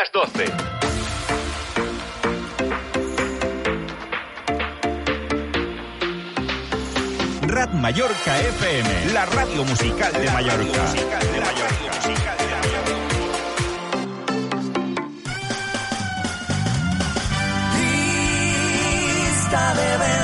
las 12. Rad Mallorca FM, la radio musical de Mallorca. Lista de.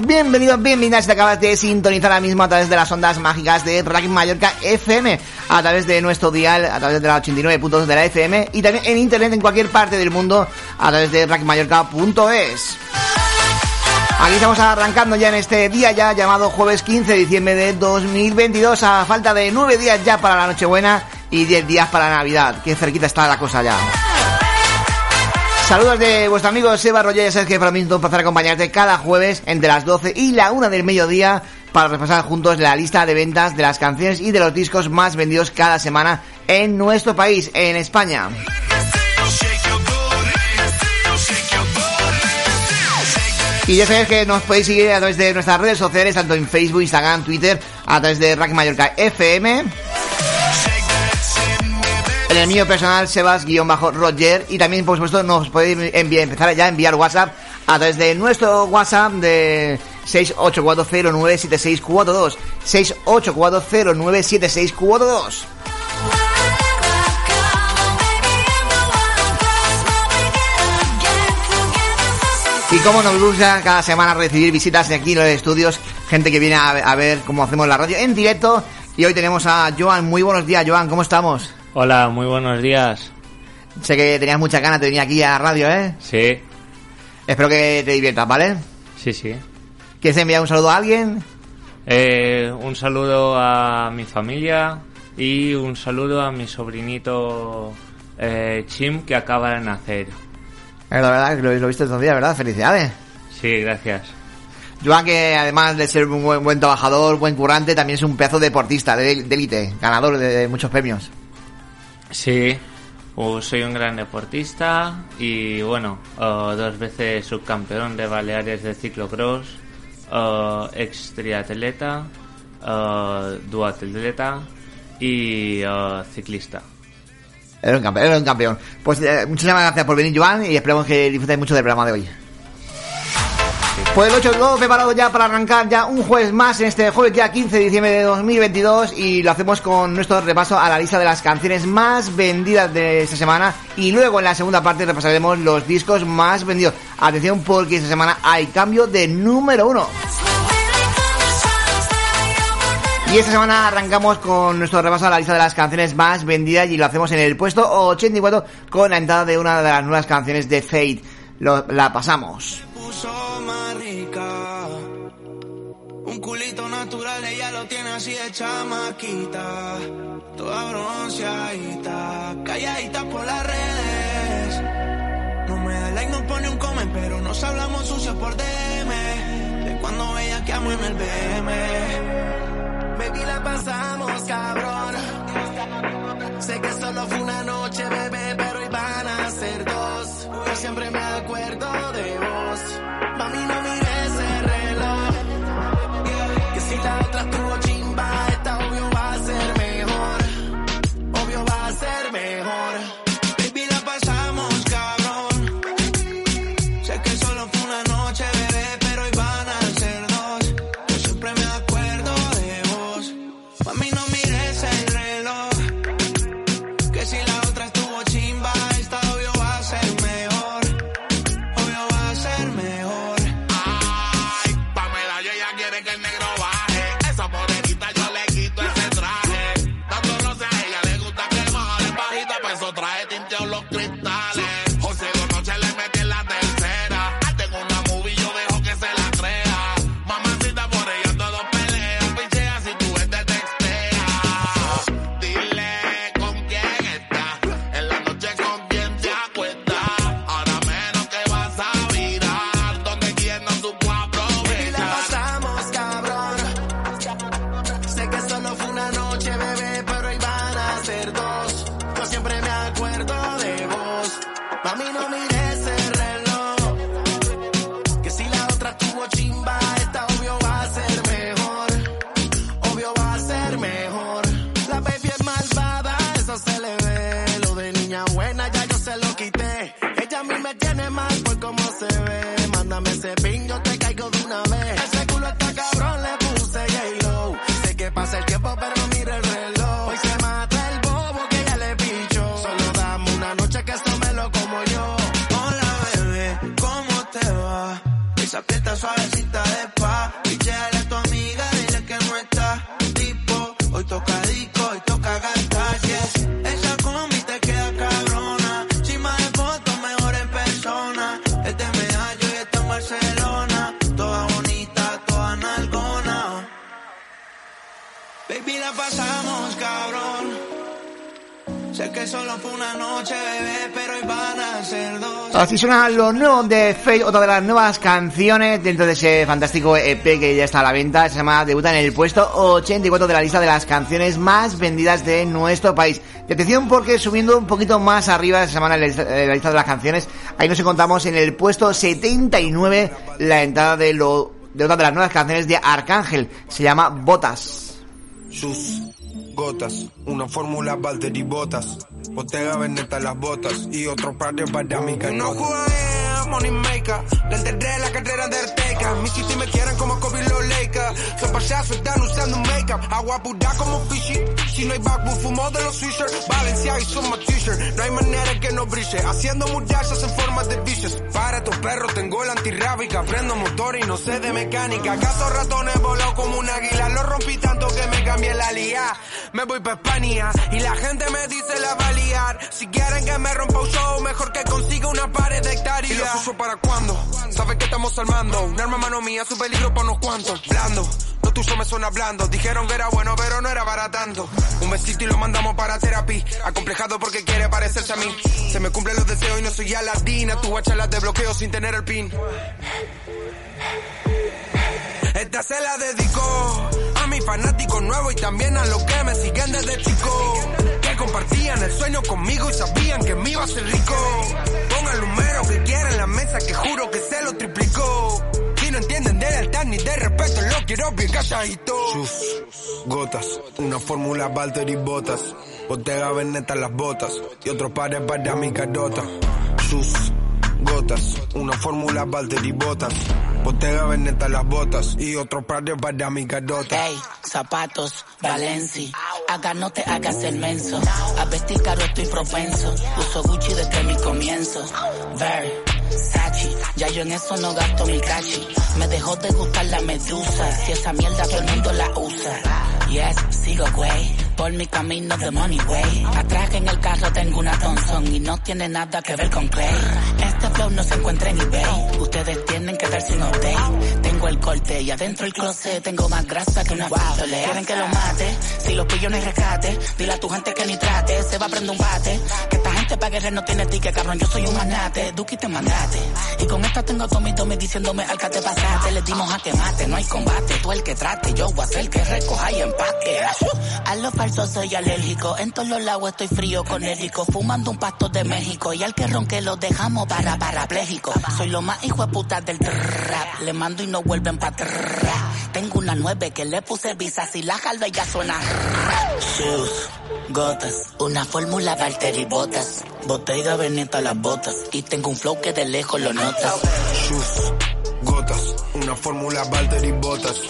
Bienvenidos, bienvenidas. Te acabas de sintonizar ahora mismo a través de las ondas mágicas de Rack Mallorca FM, a través de nuestro dial, a través de la 89.2 de la FM y también en internet en cualquier parte del mundo a través de rackmallorca.es. Aquí estamos arrancando ya en este día ya llamado jueves 15 de diciembre de 2022 a falta de 9 días ya para la Nochebuena y 10 días para Navidad. Qué cerquita está la cosa ya. Saludos de vuestro amigo Seba Roger, ya que para mí es un placer acompañarte cada jueves entre las 12 y la 1 del mediodía para repasar juntos la lista de ventas de las canciones y de los discos más vendidos cada semana en nuestro país, en España. Y ya sabéis que nos podéis seguir a través de nuestras redes sociales, tanto en Facebook, Instagram, Twitter, a través de Rack Mallorca FM. En el mío personal, Sebas-Roger. Y también, por supuesto, nos podéis empezar ya a enviar WhatsApp a través de nuestro WhatsApp de 684097642. 684097642. Y como nos gusta cada semana recibir visitas de aquí en los estudios, gente que viene a ver cómo hacemos la radio en directo. Y hoy tenemos a Joan. Muy buenos días, Joan. ¿Cómo estamos? Hola, muy buenos días. Sé que tenías mucha ganas de venir aquí a la radio, ¿eh? Sí, Espero que te diviertas, ¿vale? sí, sí. ¿Quieres enviar un saludo a alguien? Eh, un saludo a mi familia y un saludo a mi sobrinito eh, Chim que acaba de nacer. Eh, La verdad que lo, lo he visto estos días, ¿verdad? Felicidades. Sí, gracias. Joan, que además de ser un buen, buen trabajador, buen currante, también es un pedazo de deportista, de de élite, ganador de, de muchos premios. Sí, uh, soy un gran deportista y bueno, uh, dos veces subcampeón de Baleares de ciclocross, uh, ex triatleta, uh, duatleta y uh, ciclista. Era un campeón, era un campeón. Pues eh, muchísimas gracias por venir, Joan, y esperemos que disfrutéis mucho del programa de hoy. Pues el 8 todo preparado ya para arrancar ya un jueves más en este jueves ya 15 de diciembre de 2022 y lo hacemos con nuestro repaso a la lista de las canciones más vendidas de esta semana y luego en la segunda parte repasaremos los discos más vendidos. Atención porque esta semana hay cambio de número uno. Y esta semana arrancamos con nuestro repaso a la lista de las canciones más vendidas y lo hacemos en el puesto 84 con la entrada de una de las nuevas canciones de Fate. Lo- la pasamos. Puso más rica. Un culito natural, ella lo tiene así de chamaquita. Toda bronceadita, calladita por las redes. No me da like, no pone un comen, pero nos hablamos sucio por DM. De cuando ella que amo en el BM. Baby, la pasamos, cabrón. Sé que solo fue una noche, bebé, pero van a ser dos. Yo siempre me acuerdo de podcast. Suena lo nuevo de Fate, otra de las nuevas canciones dentro de ese fantástico EP que ya está a la venta. Se llama Debuta en el puesto 84 de la lista de las canciones más vendidas de nuestro país. Y atención porque subiendo un poquito más arriba esa semana en la lista de las canciones, ahí nos encontramos en el puesto 79 la entrada de, lo, de otra de las nuevas canciones de Arcángel. Se llama Botas. Sus gotas, una fórmula Valtteri Botas, Bottega Veneta las botas y otro par de Badamica. No juega money maker, le enterré la carrera de Arteca. Mis city me quieren como Kobe los Lakers. Son payasos, están usando make-up, agua pura como fishy. Si no hay backbook, fumo de los swishers. Valencia y son my t-shirt, no hay manera que no brille. Haciendo murallas en forma de biches. Para tus perros tengo la antirrábica, prendo motor y no sé de mecánica. Caso ratones voló como un águila, lo rompí tanto que me cambié la lía. Me voy pa' España y la gente me dice la va a liar. Si quieren que me rompa un show, mejor que consiga una pared de hectáreas. ¿Y los uso para cuándo? Saben que estamos armando. Un arma mano mía, su peligro para unos cuantos. Blando. Lo tuyo me suena blando. Dijeron que era bueno, pero no era baratando. Un besito y lo mandamos para terapia. Acomplejado porque quiere parecerse a mí. Se me cumplen los deseos y no soy Aladina. Tu guacha las desbloqueo sin tener el pin. Esta se la dedicó a mis fanáticos nuevos y también a los que me siguen desde chico. Que compartían el sueño conmigo y sabían que me iba a ser rico. Pongan el número que quieran en la mesa que juro que se lo triplicó. No entienden de lealtad ni de respeto, lo quiero bien calladito. Sus gotas, una fórmula Valtteri Botas. Bottega Veneta las botas y otros pares para mi carota. Sus gotas, una fórmula Valtteri Botas. Bottega Veneta las botas y otros pares para mi carota. Ey, zapatos, Valenci. Acá no te hagas el menso. A vestir caro estoy propenso. Uso Gucci desde mi comienzo. Versace, ya yo en eso no gasto mi cachi. Me dejó de gustar la medusa. Si esa mierda todo el mundo la usa. Yes, sigo güey. Por mi camino de money way. Atrás en el carro tengo una Thompson y no tiene nada que ver con Clay. Este flow no se encuentra en eBay. Ustedes tienen que dar sin update. Tengo el corte y adentro el closet tengo más grasa que una pistola. Quieren que lo mate, si lo pillo no hay rescate. Dile a tu gente que ni trate, se va a prender un bate. Que esta gente pa' guerrer no tiene ticket, cabrón, yo soy un magnate. Duki te mandate. Y con esta tengo Tommy Tommy diciéndome al que te pasaste. Les dimos a que mate, no hay combate. Tú el que trate, yo voy a ser el que recoja y empate. A lo falso soy alérgico. En todos los lados estoy frío con. Fumando un pasto de México. Y al que ronque lo dejamos para parapléjico. Soy lo más hijo de puta del trap. Le mando y no vuelven para atrás. Tengo una nueve que le puse visa. Si la jalda ya suena. Shoes, gotas. Una fórmula Valtteri Botas. Bottega Veneta las botas. Y tengo un flow que de lejos lo notas. Sus gotas, una fórmula Valtteri Botas.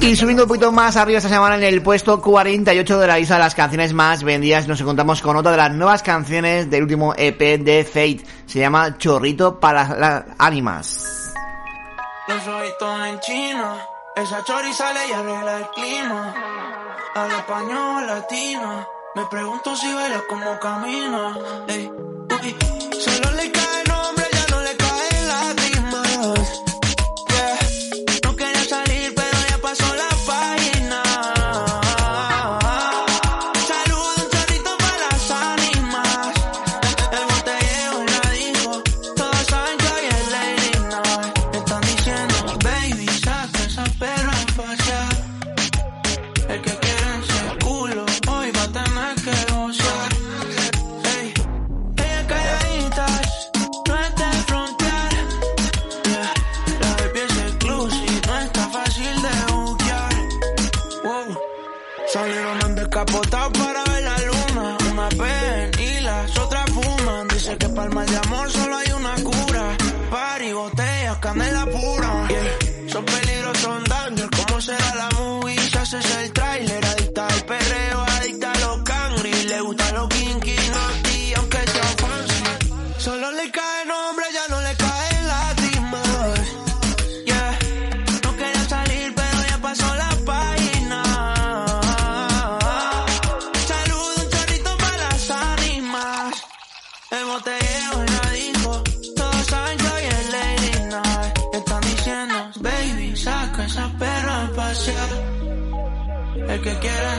Y subiendo un poquito más arriba esta semana en el puesto 48 de la lista de las canciones más vendidas, nos encontramos con otra de las nuevas canciones del último EP de Fate. Se llama Chorrito para las ánimas. Los ojitos en China, esa chori sale y arregla el clima. Al español latino, me pregunto si baila como camina. Solo le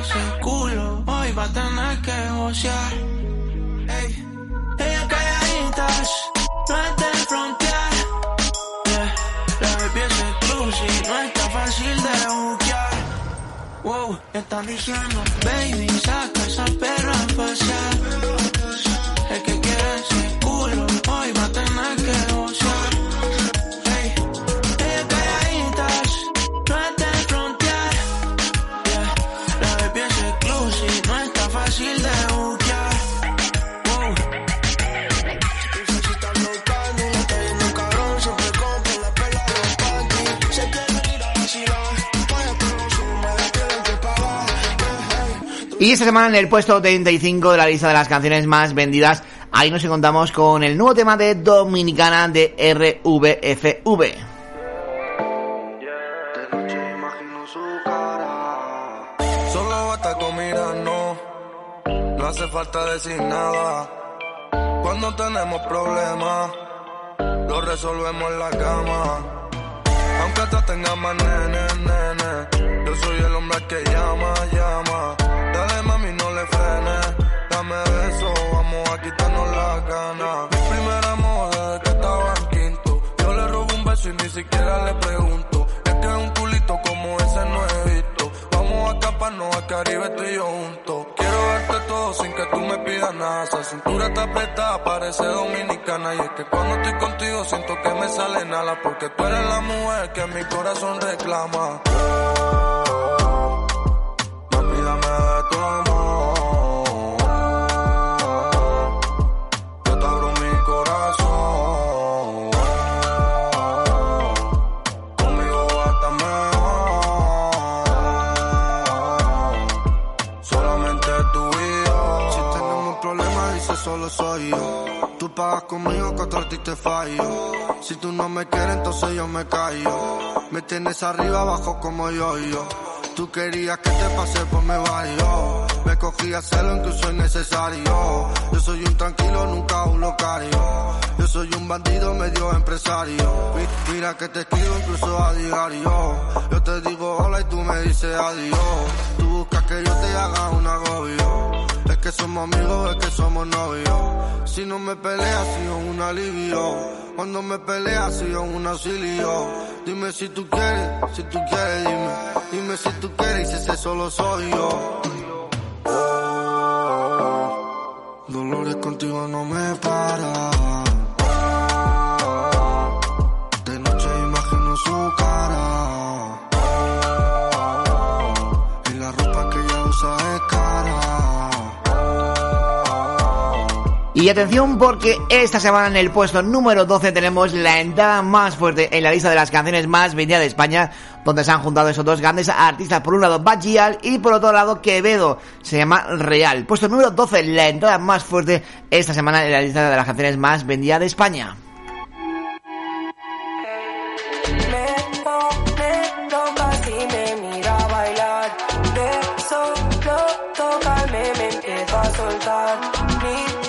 ese culo, hoy va a tener que gocear. Ey. Ella calladitas, no es de frontear. Yeah. La baby es exclusive, no está fácil de buquear. Wow, están diciendo, baby, saca esa perra a pasear. Y esta semana en el puesto 35 de la lista de las canciones más vendidas, ahí nos encontramos con el nuevo tema de Dominicana de RVFV. No hace falta decir nada. Cuando tenemos problemas, lo resolvemos en la cama. Aunque tú tengas más nene, nene. Yo soy el hombre que llama, llama. Dame beso, vamos a quitarnos la gana. Mi primer amor desde que estaba en quinto. Yo le robo un beso y ni siquiera le pregunto. Es que un culito como ese no he visto. Vamos a escaparnos al Caribe tú y yo juntos. Quiero darte todo sin que tú me pidas nada. Esa cintura está apretada, parece dominicana. Y es que cuando estoy contigo siento que me sale nada. Porque tú eres la mujer que mi corazón reclama. Soy yo. Tú pagas conmigo que te fallo. Si tú no me quieres, entonces yo me callo. Me tienes arriba, abajo como yo yo. Tú querías que te pase por me barrio. Me cogí a celo incluso innecesario. Yo soy un tranquilo, nunca un locario. Yo soy un bandido medio empresario. Mi- Mira que te escribo incluso a diario. Yo te digo hola y tú me dices adiós. Tú buscas que yo te haga un agobio. Que somos amigos, es que somos novios. Si no me peleas, sigo un alivio. Cuando me peleas, sigo un auxilio. Dime si tú quieres, si tú quieres, dime. Dime si tú quieres y si ese solo soy yo. Dolores contigo no me para. Y atención porque esta semana en el puesto número 12 tenemos la entrada más fuerte en la lista de las canciones más vendidas de España, donde se han juntado esos dos grandes artistas, por un lado Bajial y por otro lado Quevedo, se llama Real. Puesto número 12, la entrada más fuerte esta semana en la lista de las canciones más vendidas de España. Me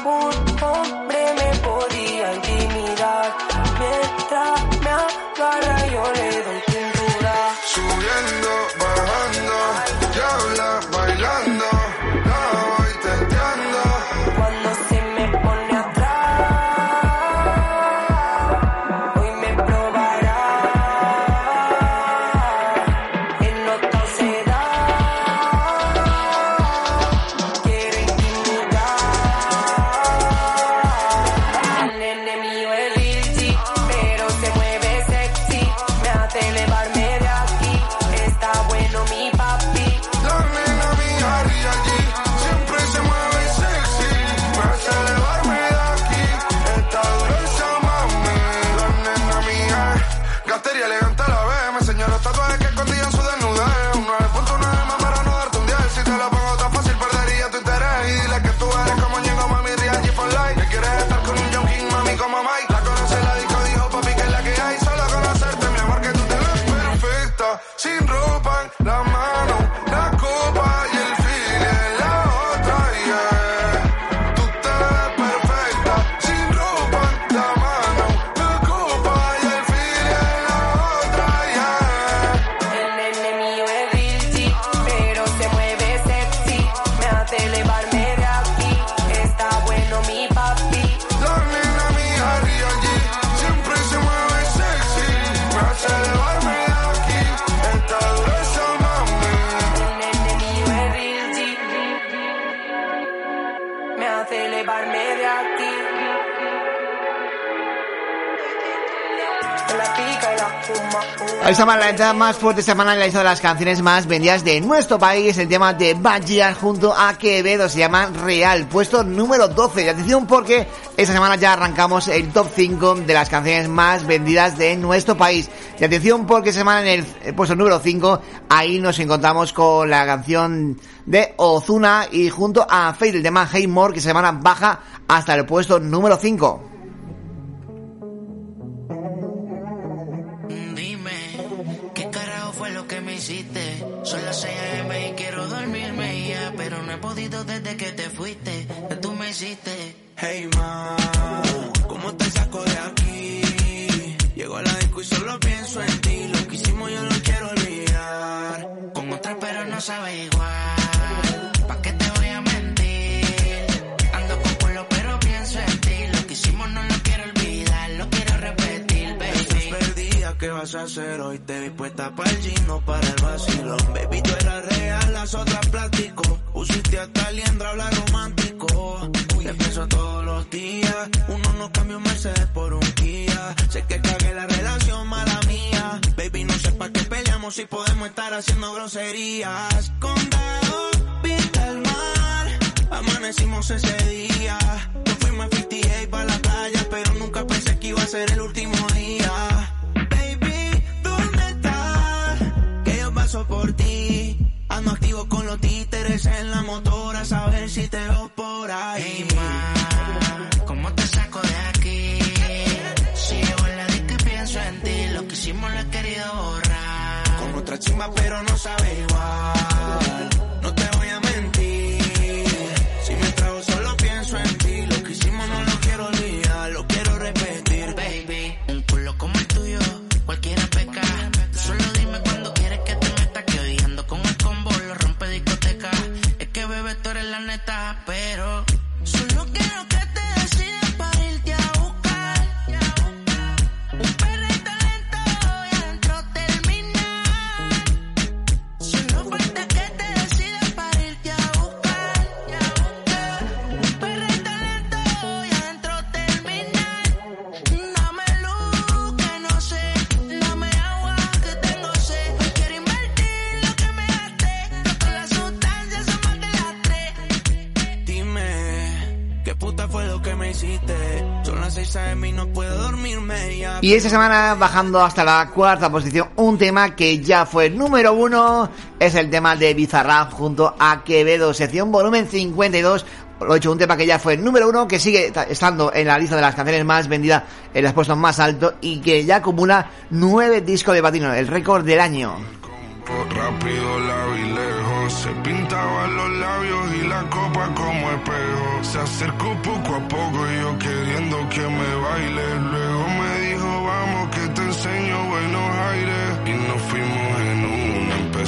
hace de aquí. La pica y la entrada más fuerte semana en la lista de las canciones más vendidas de nuestro país. El tema de Bajia junto a Quevedo se llama Real, puesto número 12. Y atención porque esta semana ya arrancamos el top 5 de las canciones más vendidas de nuestro país. Y atención porque esta semana en el eh, puesto número 5 ahí nos encontramos con la canción de Ozuna y junto a Fade el tema Hey More que se llama baja hasta el puesto número 5. Hey ma, ¿cómo te saco de aquí? Llego a la disco y solo pienso en ti. Lo que hicimos yo lo quiero olvidar. Con otra pero no sabe igual. Vas a hacer hoy? Te vi puesta para el gym, no para el vacilón. Baby, tú eras real, las otras plástico. Usiste hasta liendra, habla romántico. Te pienso todos los días. Uno no cambia un Mercedes por un Kia. Sé que cagué la relación, mala mía. Baby, no sé pa' qué peleamos si podemos estar haciendo groserías. Condado, pinta el mar. Amanecimos ese día. Nos fuimos a 58 para la playa, pero nunca pensé que iba a ser el último día. Paso por ti. Ando activo con los títeres en la motora, a saber si te veo por ahí. Hey, ma, ¿cómo te saco de aquí? Si llevo la y pienso en ti, lo que hicimos lo he querido borrar. Con otra chimba, pero no sabe igual. No te esta semana bajando hasta la cuarta posición, un tema que ya fue número uno, es el tema de Bizarrap junto a Quevedo, sección volumen 52. Lo he hecho, un tema que ya fue número uno, que sigue ta- estando en la lista de las canciones más vendidas en los puestos más altos y que ya acumula nueve discos de platino, el récord del año.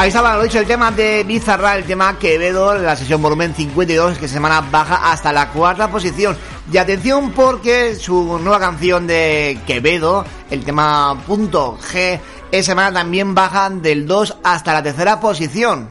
Ahí estaba, lo dicho, el tema de Bizarra, el tema Quevedo, la sesión volumen 52, que semana baja hasta la cuarta posición. Y atención porque su nueva canción de Quevedo, el tema punto G, esa semana también bajan del 2 hasta la tercera posición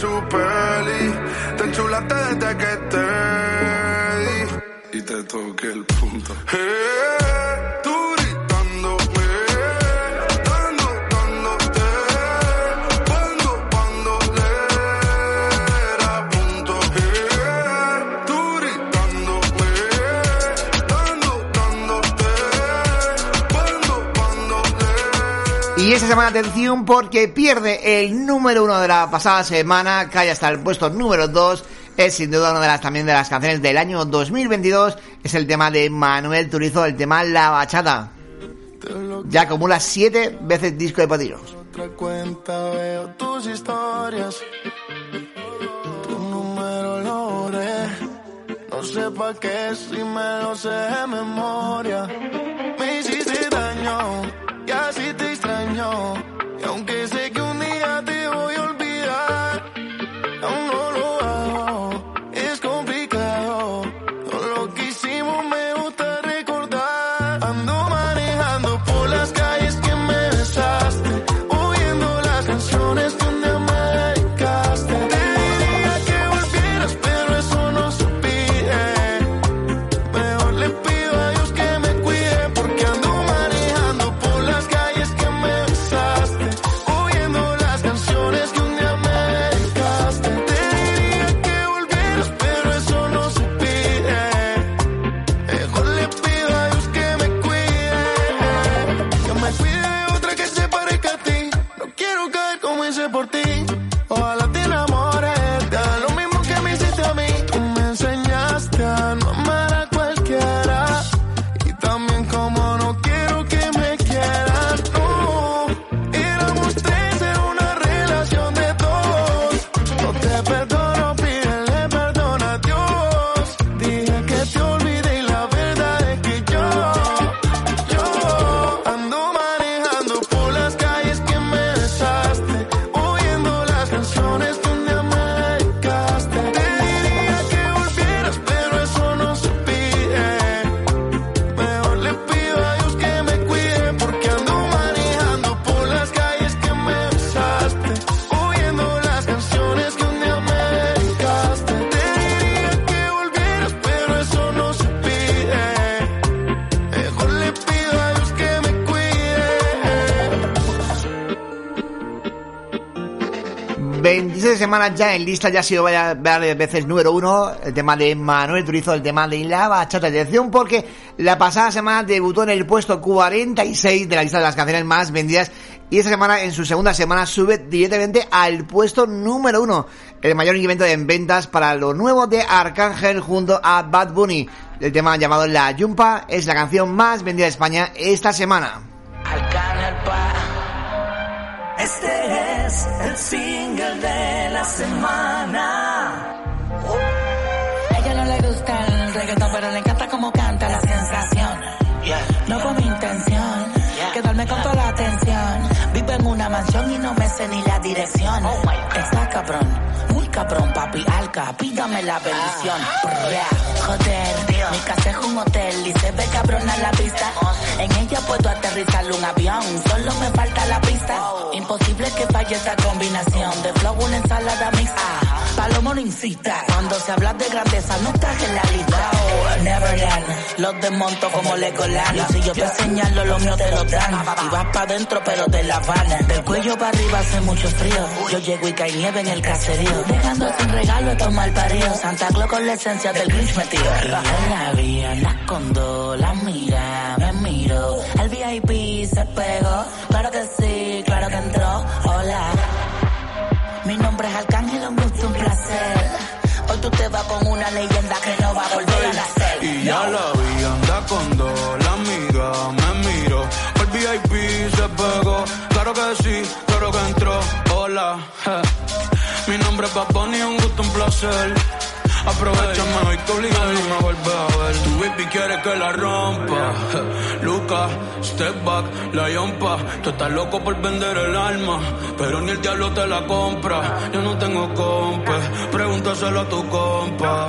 su peli. Te enchulaste desde que te di y te toqué el punto. Y esta semana atención porque pierde el número uno de la pasada semana, cae hasta el puesto número 2 es sin duda una de las también de las canciones del año 2022. Es el tema de Manuel Turizo, el tema La Bachata. Ya acumula siete veces disco de patinos. No sé pa' qué si me lo sé memoria sueño. Y aunque se semanas ya en lista, ya ha sido varias, varias veces número uno, el tema de Manuel Turizo, el tema de la bachata. Atención porque la pasada semana debutó en el puesto 46 de la lista de las canciones más vendidas y esta semana, en su segunda semana, sube directamente al puesto número uno, el mayor incremento en ventas para lo nuevo de Arcángel junto a Bad Bunny. El tema llamado La Yumpa es la canción más vendida de España esta semana. Este es el single de la semana. A ella no le gusta el reggaetón, pero le encanta cómo canta la sensación. No fue mi intención quedarme con toda la atención. Vivo en una mansión y no me sé ni la dirección. Está cabrón, cabrón, papi alca, pídame la bendición. Brrra, Joder, mi casa es un hotel y se ve cabrón a la vista. En ella puedo aterrizar un avión, solo me falta la pista. Imposible que falle esta combinación de flow, una ensalada mixta. Palomo no incita, cuando se habla de grandeza no estás en la lista. Neverland, los desmonto como Legoland. Y si yo te señalo, lo mío te lo dan. Y vas pa' dentro, pero te la van. Del cuello para arriba hace mucho frío. Yo llego y cae nieve en el caserío. Dejando sin regalo estos mal. Santa Claus con la esencia del Grinch metido. La vía, la escondo, la mira, me miro. El VIP se pegó. Claro que sí, claro que entró. Hola. Mi nombre es Arcángel, un gusto, un placer. Hoy tú te vas con una leyenda que no va a volver a nacer. Y ya la vi, anda con dos, la amiga me miró. El VIP se pegó, claro que sí, claro que entró. Hola, nombre es un gusto, un placer. Aprovechame hoy que obligado no me vuelve a ver. Tu baby quiere que la rompa. je. Luca, step back, la yompa. Tú estás loco por vender el alma, pero ni el diablo te la compra. Yo no tengo compa, pregúntaselo a tu compa.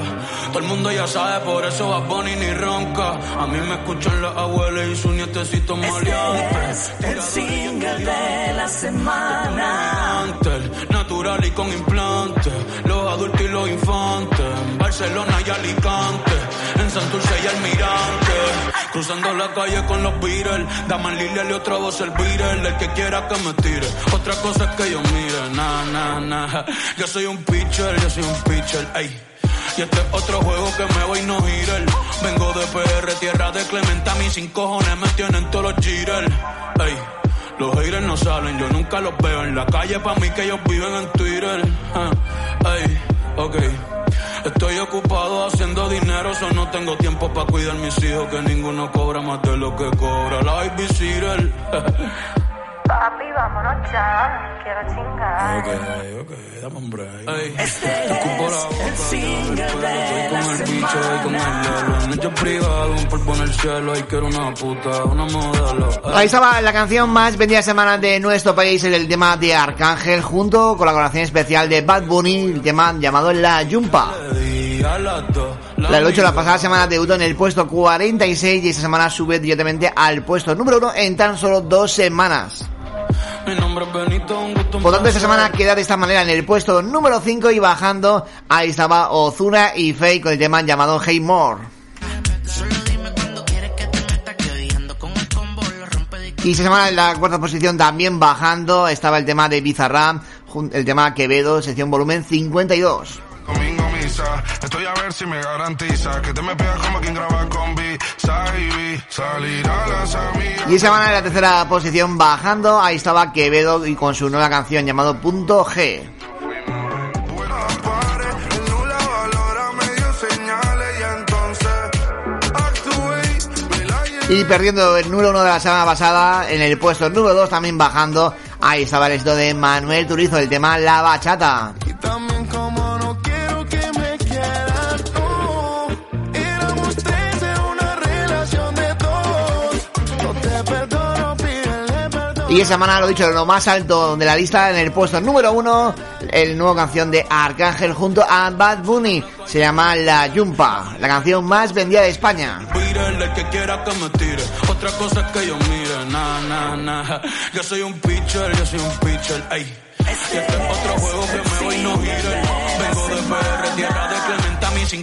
Todo el mundo ya sabe, por eso va Bunny ni ronca. A mí me escuchan las abuelas y sus nietecitos maleantes. El single de la semana. Y con implante. Los adultos y los infantes. En Barcelona y Alicante. En Santurce y Almirante. Cruzando la calle con los Beatles. Daman Lilia y otra voz el Beatle. El que quiera que me tire. Otra cosa es que yo mire. Na, na, na. Yo soy un pitcher, yo soy un pitcher. Ey. Y este es otro juego que me voy no girar. Vengo de PR, tierra de Clementa. Mis sin cojones me tienen todos los jitters. Ey. Los haters no salen, yo nunca los veo en la calle. Pa' mí que ellos viven en Twitter. Ey, ok. Estoy ocupado haciendo dinero, so no tengo tiempo para cuidar mis hijos, que ninguno cobra más de lo que cobra la Ivy. Papi, vámonos ya. Quiero chingar. ok, ok, dame un break. Ey, Este te ocupo la boca, el single después que de estoy la con el bicho y con el lelo. En hecho privado, un polvo en el cielo, y quiero una puta, una modelo. Ahí estaba la canción más vendida semana de nuestro país, el tema de Arcángel, junto con la colaboración especial de Bad Bunny, el tema llamado La Yumpa. La lucha la pasada semana debutó en el puesto 46 y esta semana sube directamente al puesto número 1 en tan solo dos semanas. Por tanto, esta placer. semana queda de esta manera en el puesto número 5 y bajando, ahí estaba Ozuna y Faye con el tema llamado Hey More. Y esta semana en la cuarta posición también bajando estaba el tema de Bizarram, jun- el tema Quevedo, sección volumen 52. Domingo misa, estoy a ver si me garantiza que te me pegas como quien graba con B, Saibi, salir a las amigas. Y esta semana en la tercera posición bajando, ahí estaba Quevedo y con su nueva canción llamado Punto G. Y perdiendo el número uno de la semana pasada, en el puesto número 2 también bajando, ahí estaba el éxito de Manuel Turizo, el tema La Bachata. Y esa semana, lo dicho, lo más alto de la lista, en el puesto número uno, el nuevo canción de Arcángel junto a Bad Bunny, se llama La Yumpa, la canción más vendida de España.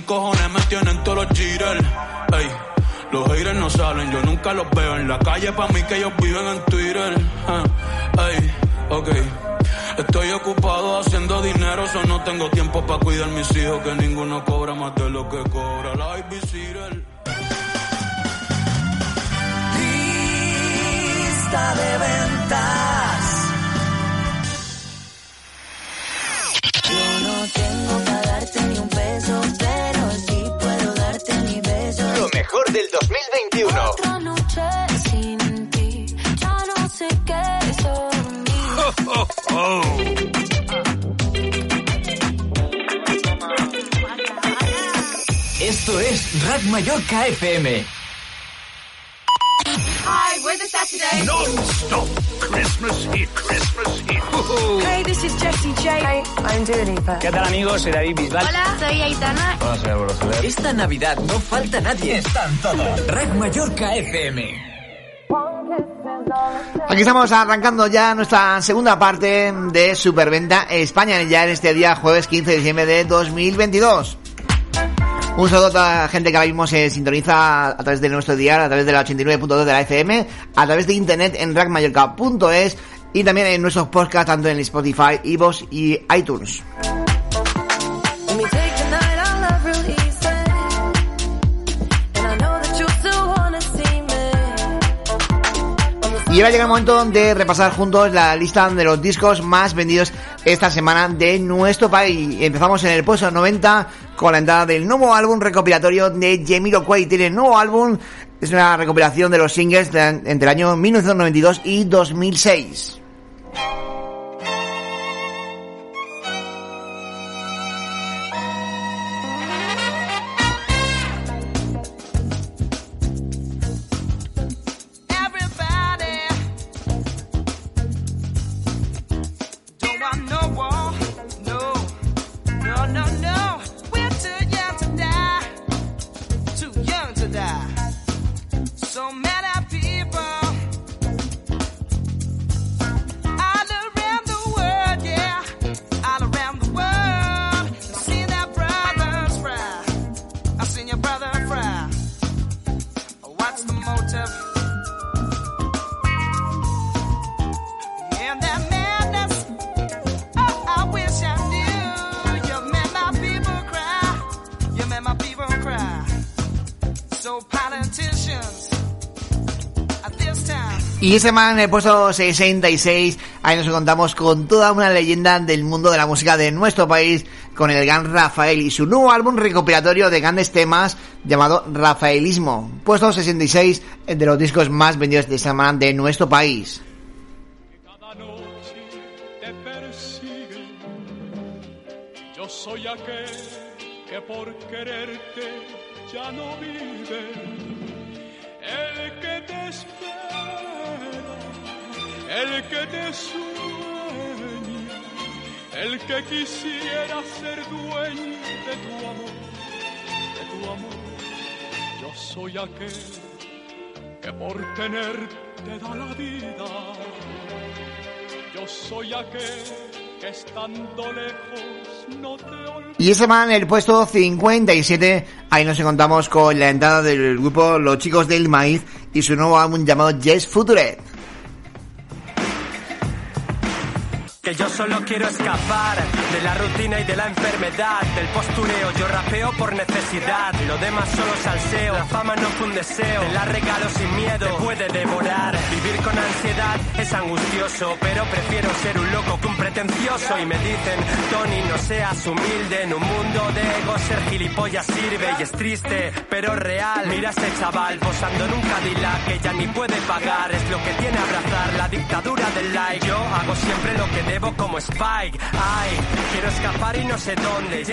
Cojones me tienen todos los. Los haters no salen, yo nunca los veo en la calle, pa' mí que ellos viven en Twitter, ah, ey, ok. Estoy ocupado haciendo dinero, so no tengo tiempo para cuidar mis hijos, que ninguno cobra más de lo que cobra la babysitter. Lista de ventas. Yo no tengo para darte ni un peso, mejor del 2021. Otra noche sin ti, ya no sé qué son mí. Esto es Rack Mallorca FM. Hi, we're the Saturday. Non-stop Christmas hit, Christmas hit. Hey, this is Jessie J. Hey, I'm Dua Lipa. ¿Qué tal amigos? Soy David Bisbal. Hola, soy Aitana. Hola, soy Álvaro Soler. Esta Navidad no falta nadie. Están todos. Rack Mallorca FM. Aquí estamos arrancando ya nuestra segunda parte de Superventa España, ya en este día jueves 15 de diciembre de 2022. Un saludo a toda la gente que ahora mismo se sintoniza a través de nuestro diario, a través de la 89.2 de la FM, a través de internet en rackmallorca.es y también en nuestros podcasts tanto en Spotify, Evox y iTunes. Y ahora llega el momento de repasar juntos la lista de los discos más vendidos esta semana de nuestro país. Empezamos en el puesto 90 con la entrada del nuevo álbum recopilatorio de Jamiroquai. Tiene nuevo álbum, es una recopilación de los singles entre el año 1992 y 2006. Y ese man en el puesto 66, ahí nos encontramos con toda una leyenda del mundo de la música de nuestro país, con el gran Rafael y su nuevo álbum recopilatorio de grandes temas llamado Rafaelismo. Puesto 66 de los discos más vendidos de esta semana de nuestro país. te persigue. Yo soy aquel que por quererte ya no vive. El que te espera, el que te sueña, el que quisiera ser dueño de tu amor, de tu amor. Yo soy aquel que por tenerte da la vida. Yo soy aquel que estando lejos no te olvida. Y ese man en el puesto 57, ahí nos encontramos con la entrada del grupo Los Chicos del Maíz y su nuevo álbum llamado Yes Future. Que yo solo quiero escapar de la rutina y de la enfermedad, del postureo. Yo rapeo por necesidad, lo demás solo salseo. La fama no fue un deseo, te la regalo sin miedo. Te puede devorar, vivir con ansiedad es angustioso, pero prefiero ser un loco que un pretencioso. Y me dicen, Tony, no seas humilde. En un mundo de ego, ser gilipollas sirve y es triste, pero real. Mira a este chaval posando en un Cadillac que ya ni puede pagar. Es lo que tiene abrazar la dictadura del like. Yo hago siempre lo que debo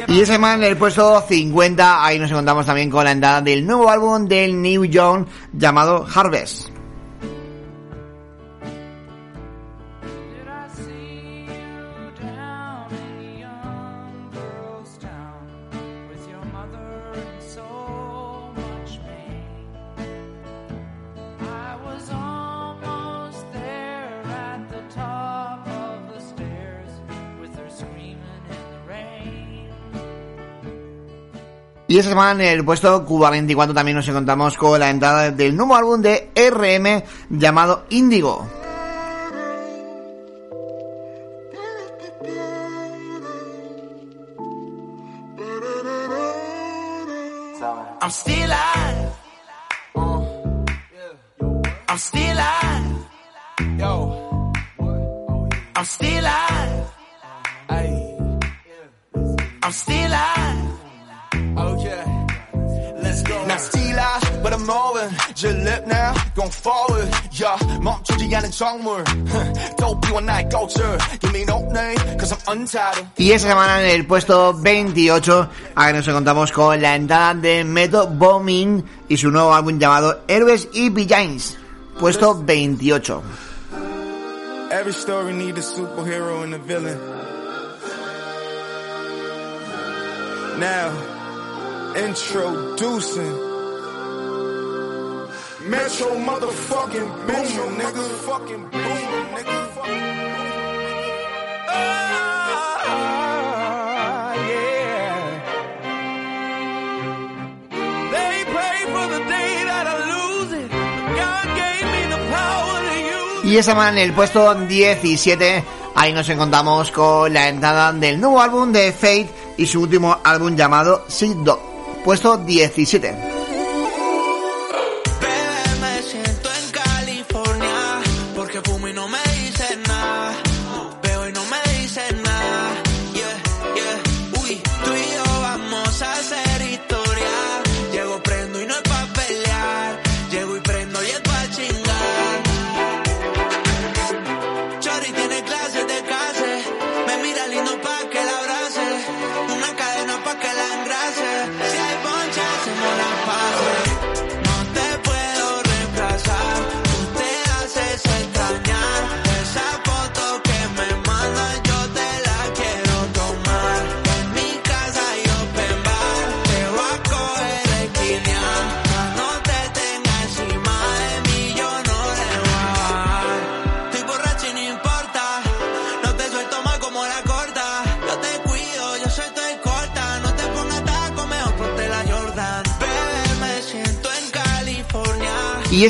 Y ese man en el puesto 50, ahí nos encontramos también con la entrada del nuevo álbum del New Young llamado Harvest. Y esta semana en el puesto Cuba 24 también nos encontramos con la entrada del nuevo álbum de RM llamado Índigo. I'm still alive. Oh yeah. Let's go. 난 still alive, but I'm moving. Just live now, going forward. Yeah, 멈추지 않은 정물. 도피와 나의 culture. Give me no name, cause I'm untitled. Y esta semana en el puesto 28, ahora nos encontramos con la entrada de Meto Bombing y su nuevo álbum llamado Héroes y Villains, puesto 28. Every story need a superhero and a villain. Now, introducing Metro motherfucking Metro nigga. Fucking boomer, nigga. Ah, yeah. They pray for the day that I lose it. God gave me the power to use Y esta semana en el puesto 17, ahí nos encontramos con la entrada del nuevo álbum de Fate y su último álbum llamado Sick Dog, puesto 17.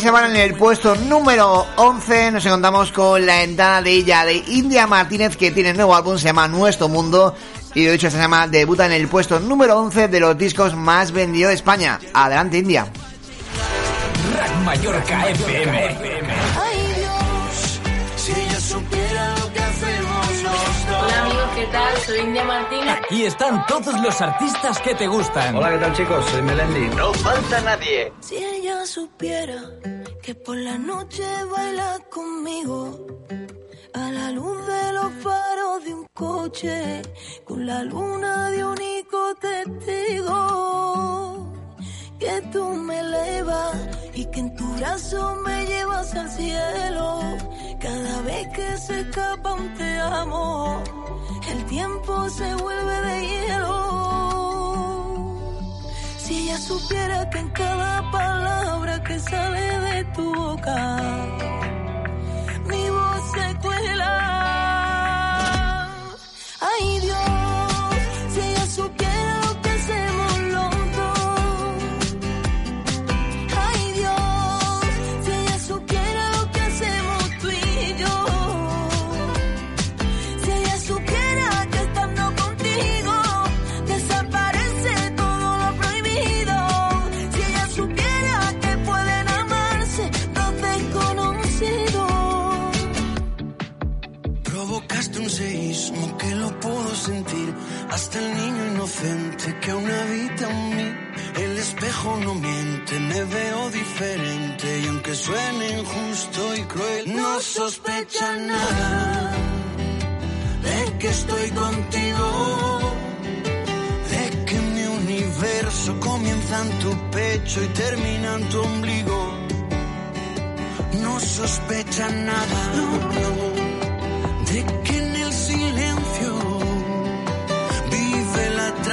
Semana en el puesto número 11 nos encontramos con la entrada de ella, de India Martínez, que tiene nuevo álbum, se llama Nuestro Mundo. Y de hecho esta semana debuta en el puesto número 11 de los discos más vendidos de España. Adelante India. Rack Mallorca FM. Ay Dios, si ella supiera lo que hacemos los dos. Hola amigos, ¿qué tal? Soy India Martínez. Aquí están todos los artistas que te gustan. Hola, ¿qué tal chicos? Soy Melendi. No falta nadie. Si ella supiera que por la noche baila conmigo. A la luz de los faros de un coche con la luna de único testigo. Que tú me elevas y que en tu brazo me llevas al cielo. Cada vez que se escapa un te amo el tiempo se vuelve de hielo si ella supiera que en cada palabra que sale de tu boca, mi voz se cuela. Miente, me veo diferente. Y aunque suene injusto y cruel, no sospecha nada de que estoy contigo. De que mi universo comienza en tu pecho y termina en tu ombligo. No sospecha nada. De que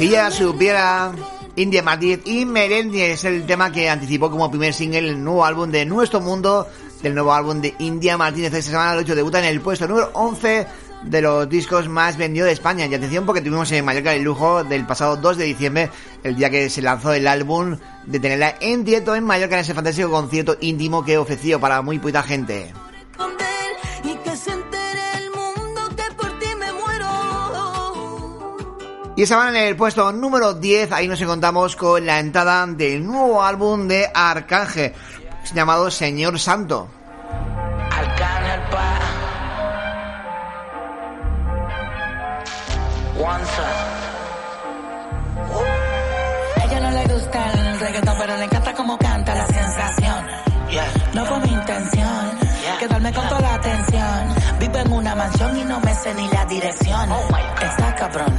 Si ya supiera India Martínez y Melendi es el tema que anticipó como primer single el nuevo álbum de Nuestro Mundo, del nuevo álbum de India Martínez. Esta semana el 8 debuta en el puesto número 11 de los discos más vendidos de España. Y atención porque tuvimos en Mallorca el lujo del pasado 2 de diciembre, el día que se lanzó el álbum, de tenerla en directo en Mallorca en ese fantástico concierto íntimo que ofreció para muy poquita gente. Y semana en el puesto número 10, ahí nos encontramos con la entrada del nuevo álbum de Arcángel, llamado Señor Santo. Arcángel pa. Once. A ella no le gusta el reggaetón, pero le encanta como canta la sensación. No fue mi intención quedarme con toda la atención. Vivo en una mansión y no me sé ni la dirección. Está cabrón,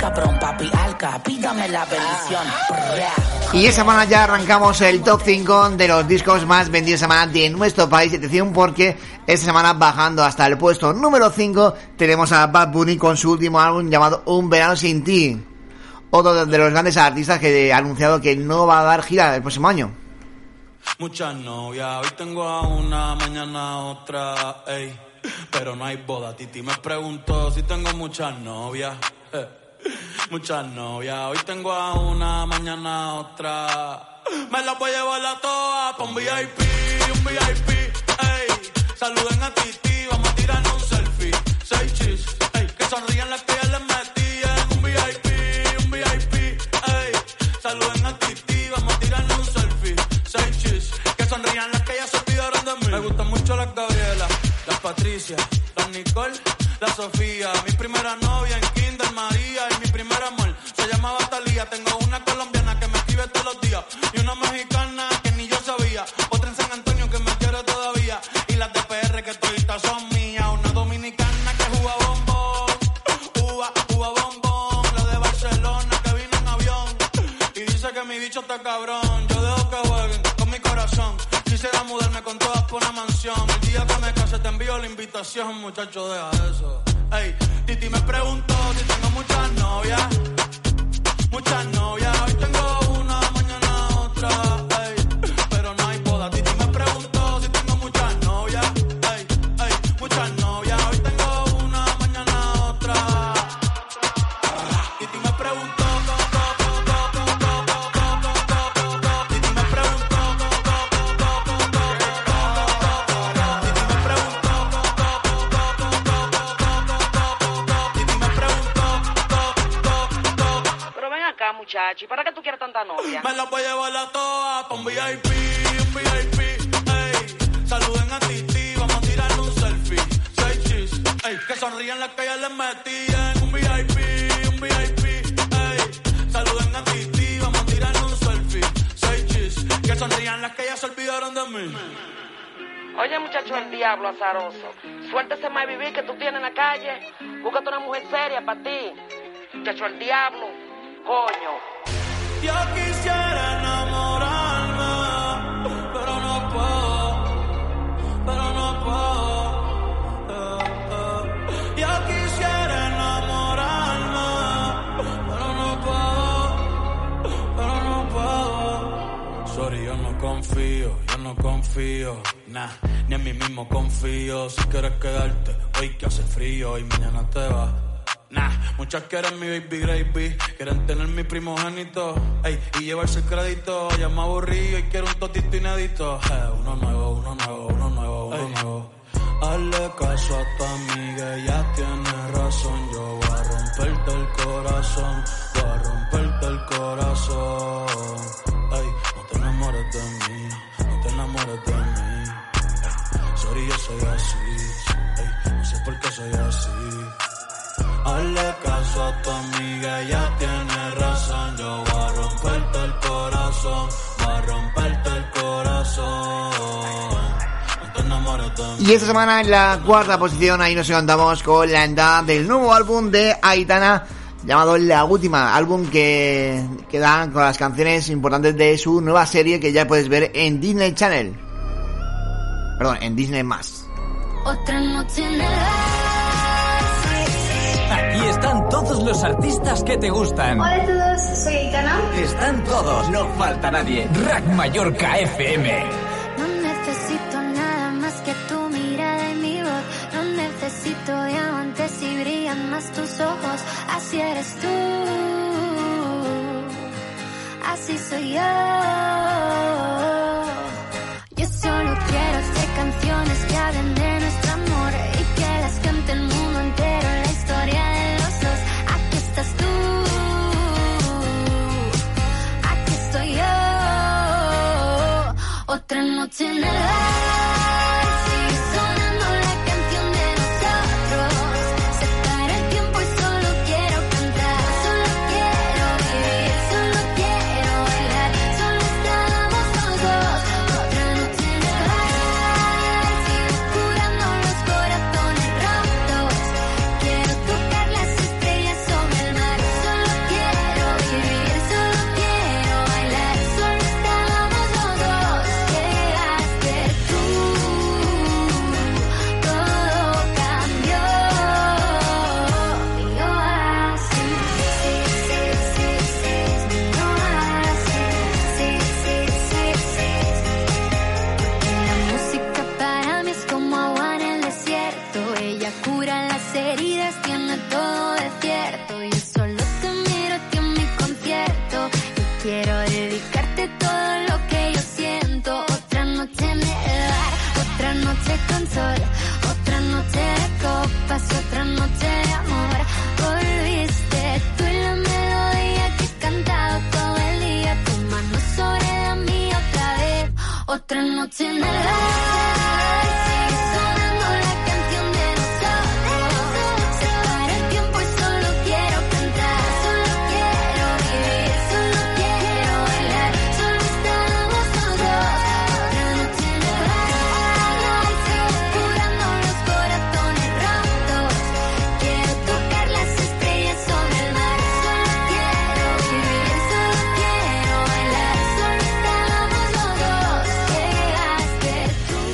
cabrón, papi alca, pídame la bendición. Y esa semana ya arrancamos el top 5 de los discos más vendidos semana de nuestro país. Atención porque esta semana bajando hasta el puesto número 5 tenemos a Bad Bunny con su último álbum llamado Un verano sin ti. Otro de los grandes artistas que ha anunciado que no va a dar gira el próximo año. Muchas novias, hoy tengo a una, mañana a otra, ey. Pero no hay boda, Titi me preguntó si tengo muchas novias. eh. Muchas novias, hoy tengo a una, mañana otra. Me las voy a llevar a todas pa' un VIP, un VIP, ey. Saluden a Titi, vamos a tirarnos un selfie. Seis chis, ey. Que sonrían las que les metí en un VIP, un VIP, ey. Saluden a Titi, vamos a tirarnos un selfie. Seis chis, que sonrían las que ya se olvidaron de mí. Me gustan mucho las Gabriela, las Patricia, las Nicole, la Sofía. Mi primera novia en Kinder María Tengo una colombiana quieres quedarte, hoy que hace frío y mañana te vas. Nah, muchas quieren mi baby gravy, quieren tener mi primogénito, ey, y llevarse el crédito. Ya me aburrí y quiero un totito inédito. Eh, uno nuevo, uno nuevo, uno nuevo, uno nuevo. Hazle caso a tu amiga, ella tiene razón. Yo voy a romperte el corazón, voy a romperte el corazón. Ey, no te enamores de mí, no te enamores de mí. Ey, sorry, yo soy así, el corazón. Y esta semana en la cuarta posición ahí nos encontramos con la entrada del nuevo álbum de Aitana llamado La Última, álbum que, que dan con las canciones importantes de su nueva serie que ya puedes ver en Disney Channel. Perdón, en Disney. Otra noche en el Aquí están todos los artistas que te gustan. Hola a todos, soy Aitana. Están todos, no falta nadie. Rack Mallorca FM. No necesito nada más que tu mirada y mi voz. No necesito diamantes si brillan más tus ojos. Así eres tú. Así soy. Yo Otra noche en el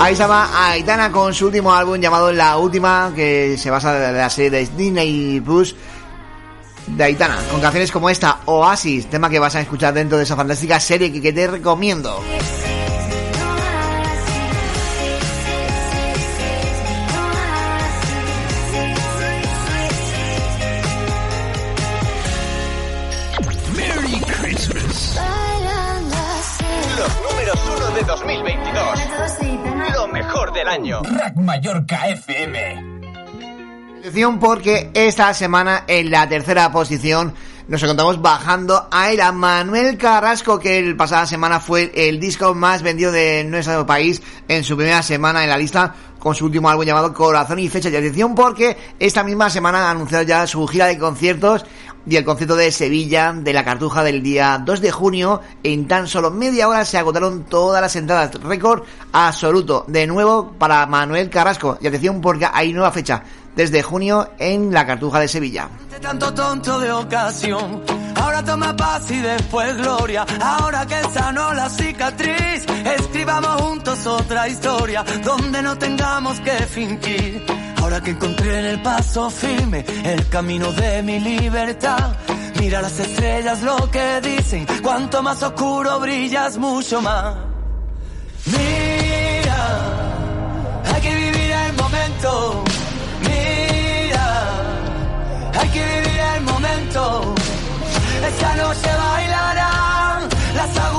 Ahí estaba Aitana con su último álbum llamado La Última, que se basa de la serie de Disney Plus de Aitana, con canciones como esta, Oasis, tema que vas a escuchar dentro de esa fantástica serie que te recomiendo. Del año. Rack Mallorca FM. Atención porque esta semana en la tercera posición nos encontramos bajando a era Manuel Carrasco que el pasada semana fue el disco más vendido de nuestro país en su primera semana en la lista con su último álbum llamado Corazón y Fecha. Y atención porque esta misma semana ha anunciado ya su gira de conciertos y el concierto de Sevilla de la Cartuja del día 2 de junio. En tan solo media hora se agotaron todas las entradas. Récord absoluto. De nuevo para Manuel Carrasco. Y atención porque hay nueva fecha. Desde junio en la Cartuja de Sevilla. De tanto tonto de ocasión. Ahora toma paz y después gloria. Ahora que sanó la cicatriz, escribamos juntos otra historia donde no tengamos que fingir. Ahora que encontré en el paso firme el camino de mi libertad. Mira las estrellas lo que dicen. Cuanto más oscuro brillas, mucho más. Mira, hay que vivir el momento. Mira, hay que vivir el momento. Esta noche bailarán las agujas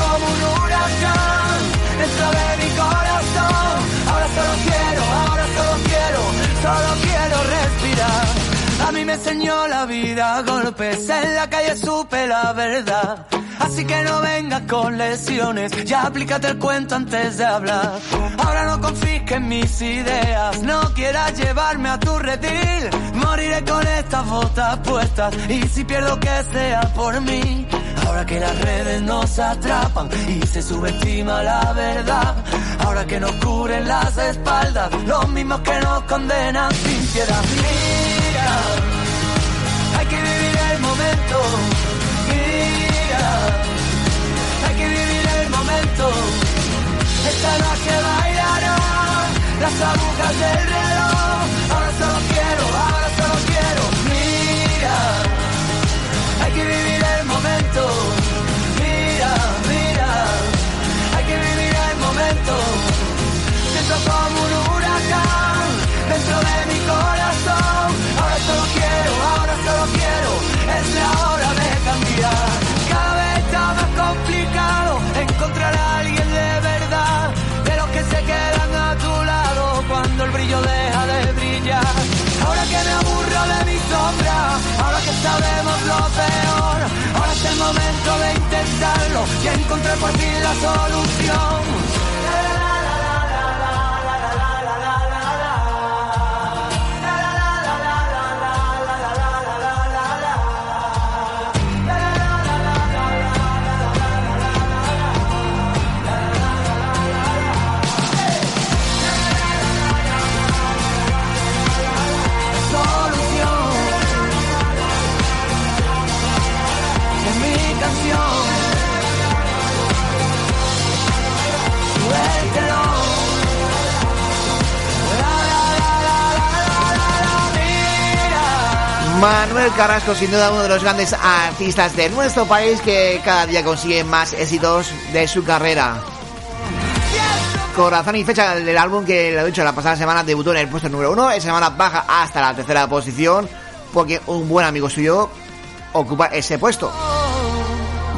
como un huracán dentro de mi corazón. Ahora solo quiero, ahora solo quiero, solo quiero respirar. A mí me enseñó la vida golpes, en la calle supe la verdad. Así que no vengas con lesiones, ya aplícate el cuento antes de hablar. Ahora no confisques mis ideas, no quieras llevarme a tu redil. Moriré con estas botas puestas y si pierdo que sea por mí. Ahora que las redes nos atrapan y se subestima la verdad. Ahora que nos cubren las espaldas, los mismos que nos condenan sin piedad. Mira, hay que vivir el momento. Mira, hay que vivir el momento. Esta noche bailarán las agujas del reloj. Ahora solo quiero, ahora solo quiero. Mira, hay que vivir Siento como un huracán dentro de mi corazón. Ahora solo quiero, ahora solo quiero, es la hora de cambiar. Cada vez está más complicado encontrar a alguien de verdad, de los que se quedan a tu lado cuando el brillo deja de brillar. Ahora que me aburro de mi sombra, ahora que sabemos lo peor, ahora es el momento de intentarlo y encontrar por fin la solución. Manuel Carrasco, sin duda uno de los grandes artistas de nuestro país que cada día consigue más éxitos de su carrera. Corazón y fecha del álbum que lo he dicho la pasada semana debutó en el puesto número uno, esta semana baja hasta la tercera posición porque un buen amigo suyo ocupa ese puesto.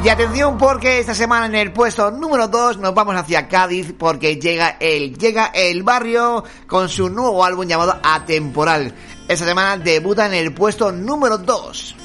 Y atención porque esta semana en el puesto número 2 nos vamos hacia Cádiz porque llega el, llega el barrio con su nuevo álbum llamado Atemporal. Esta semana debuta en el puesto número 2.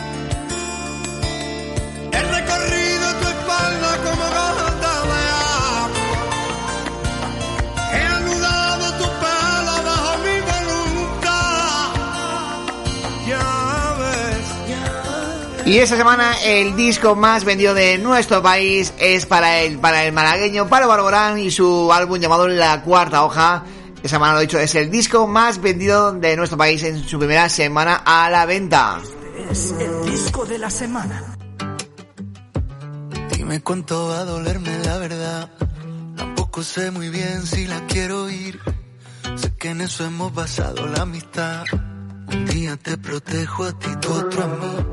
Y esta semana el disco más vendido de nuestro país es para el, para el malagueño Pablo Barborán y su álbum llamado La Cuarta Hoja. Esa semana lo he dicho, es el disco más vendido de nuestro país en su primera semana a la venta. Es el disco de la semana. Dime cuánto va a dolerme la verdad. Tampoco sé muy bien si la quiero oír. Sé que en eso hemos basado la amistad. Un día te protejo a ti, tú otro a mí.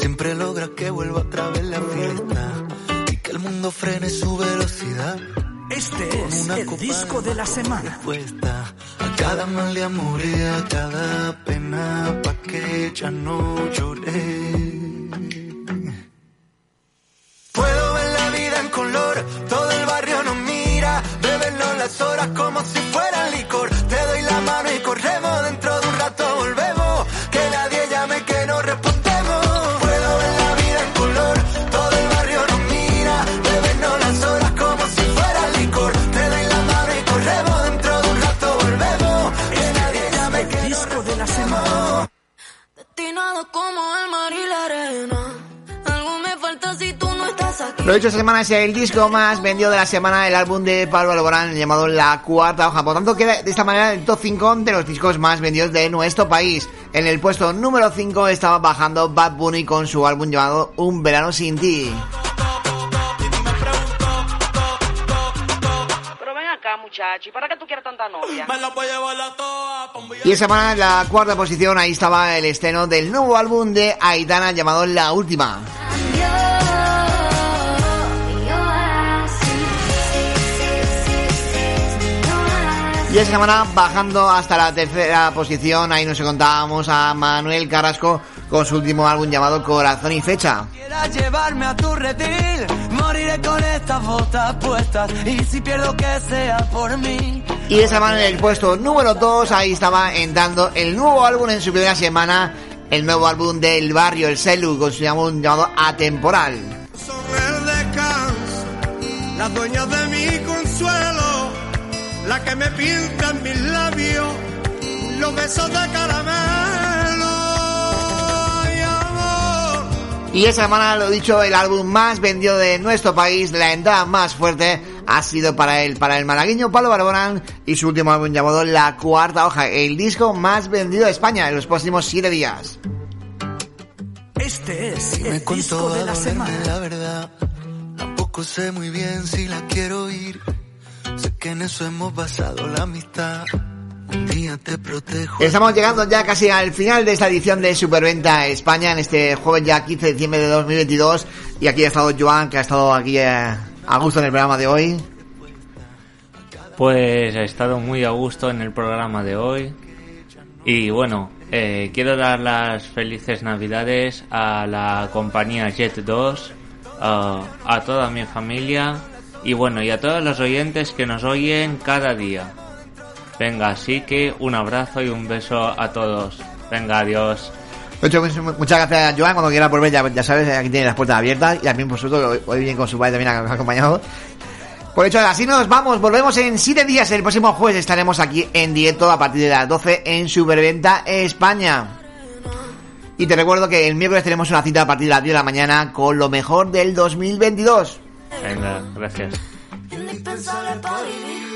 Siempre logras que vuelva otra vez la fiesta. Y que el mundo frene su velocidad. Este es el disco de la semana. respuesta a cada mal de amor y a cada pena pa' que ya no lloré. Puedo ver la vida en color, todo el barrio nos mira, bebernos las horas como si fueran Lo dicho, esta semana es el disco más vendido de la semana, el álbum de Pablo Alborán llamado La Cuarta Hoja. Por tanto, queda de esta manera el top 5 de los discos más vendidos de nuestro país. En el puesto número 5 estaba bajando Bad Bunny con su álbum llamado Un Verano Sin Ti. Pero ven acá, muchacho, ¿y para qué tú quieres tanta novia? Me la voy a llevar la toa pa' un Y esa semana en la cuarta posición, ahí estaba el estreno del nuevo álbum de Aitana llamado La Última. Y esa semana bajando hasta la tercera posición, ahí nos encontrábamos a Manuel Carrasco con su último álbum llamado Corazón y Fecha. Quieras llevarme a tu redil, moriré con estas botas puestas. Y si pierdo que sea por mí. Y esa semana en el puesto número 2, ahí estaba entrando el nuevo álbum en su primera semana, el nuevo álbum del barrio, el Celu, con su álbum llamado Atemporal. el descanso, las dueñas de mi consuelo, la que me pintan mis labios, los besos de caramelo. Ay, amor. Y esa semana, lo dicho, el álbum más vendido de nuestro país, la entrada más fuerte, ha sido para él, para el malagueño Pablo Barborán y su último álbum llamado La Cuarta Hoja, el disco más vendido de España en los próximos siete días. Este es Me el cuento disco de la semana. la verdad. Tampoco sé muy bien si la quiero ir. Sé que en eso hemos basado la amistad. Un día te protejo. Estamos llegando ya casi al final de esta edición de Superventa España en este jueves ya 15 de diciembre de 2022 y aquí ha estado Joan que ha estado aquí eh, a gusto en el programa de hoy. Pues he estado muy a gusto en el programa de hoy. Y bueno, eh, quiero dar las felices navidades a la compañía Jet 2, a- a toda mi familia y bueno, y a todos los oyentes que nos oyen cada día. Venga, así que un abrazo y un beso a todos. Venga, adiós. Mucho- muchas gracias Joan, cuando quiera volver ya, ya sabes, aquí tiene las puertas abiertas y también por supuesto hoy, bien con su padre también acompañado. Por hecho, así nos vamos, volvemos en 7 días, el próximo jueves estaremos aquí en directo a partir de las 12 en Superventa España. Y te recuerdo que el miércoles tenemos una cita a partir de las 10 de la mañana con lo mejor del 2022. Venga, gracias. Indispensable para.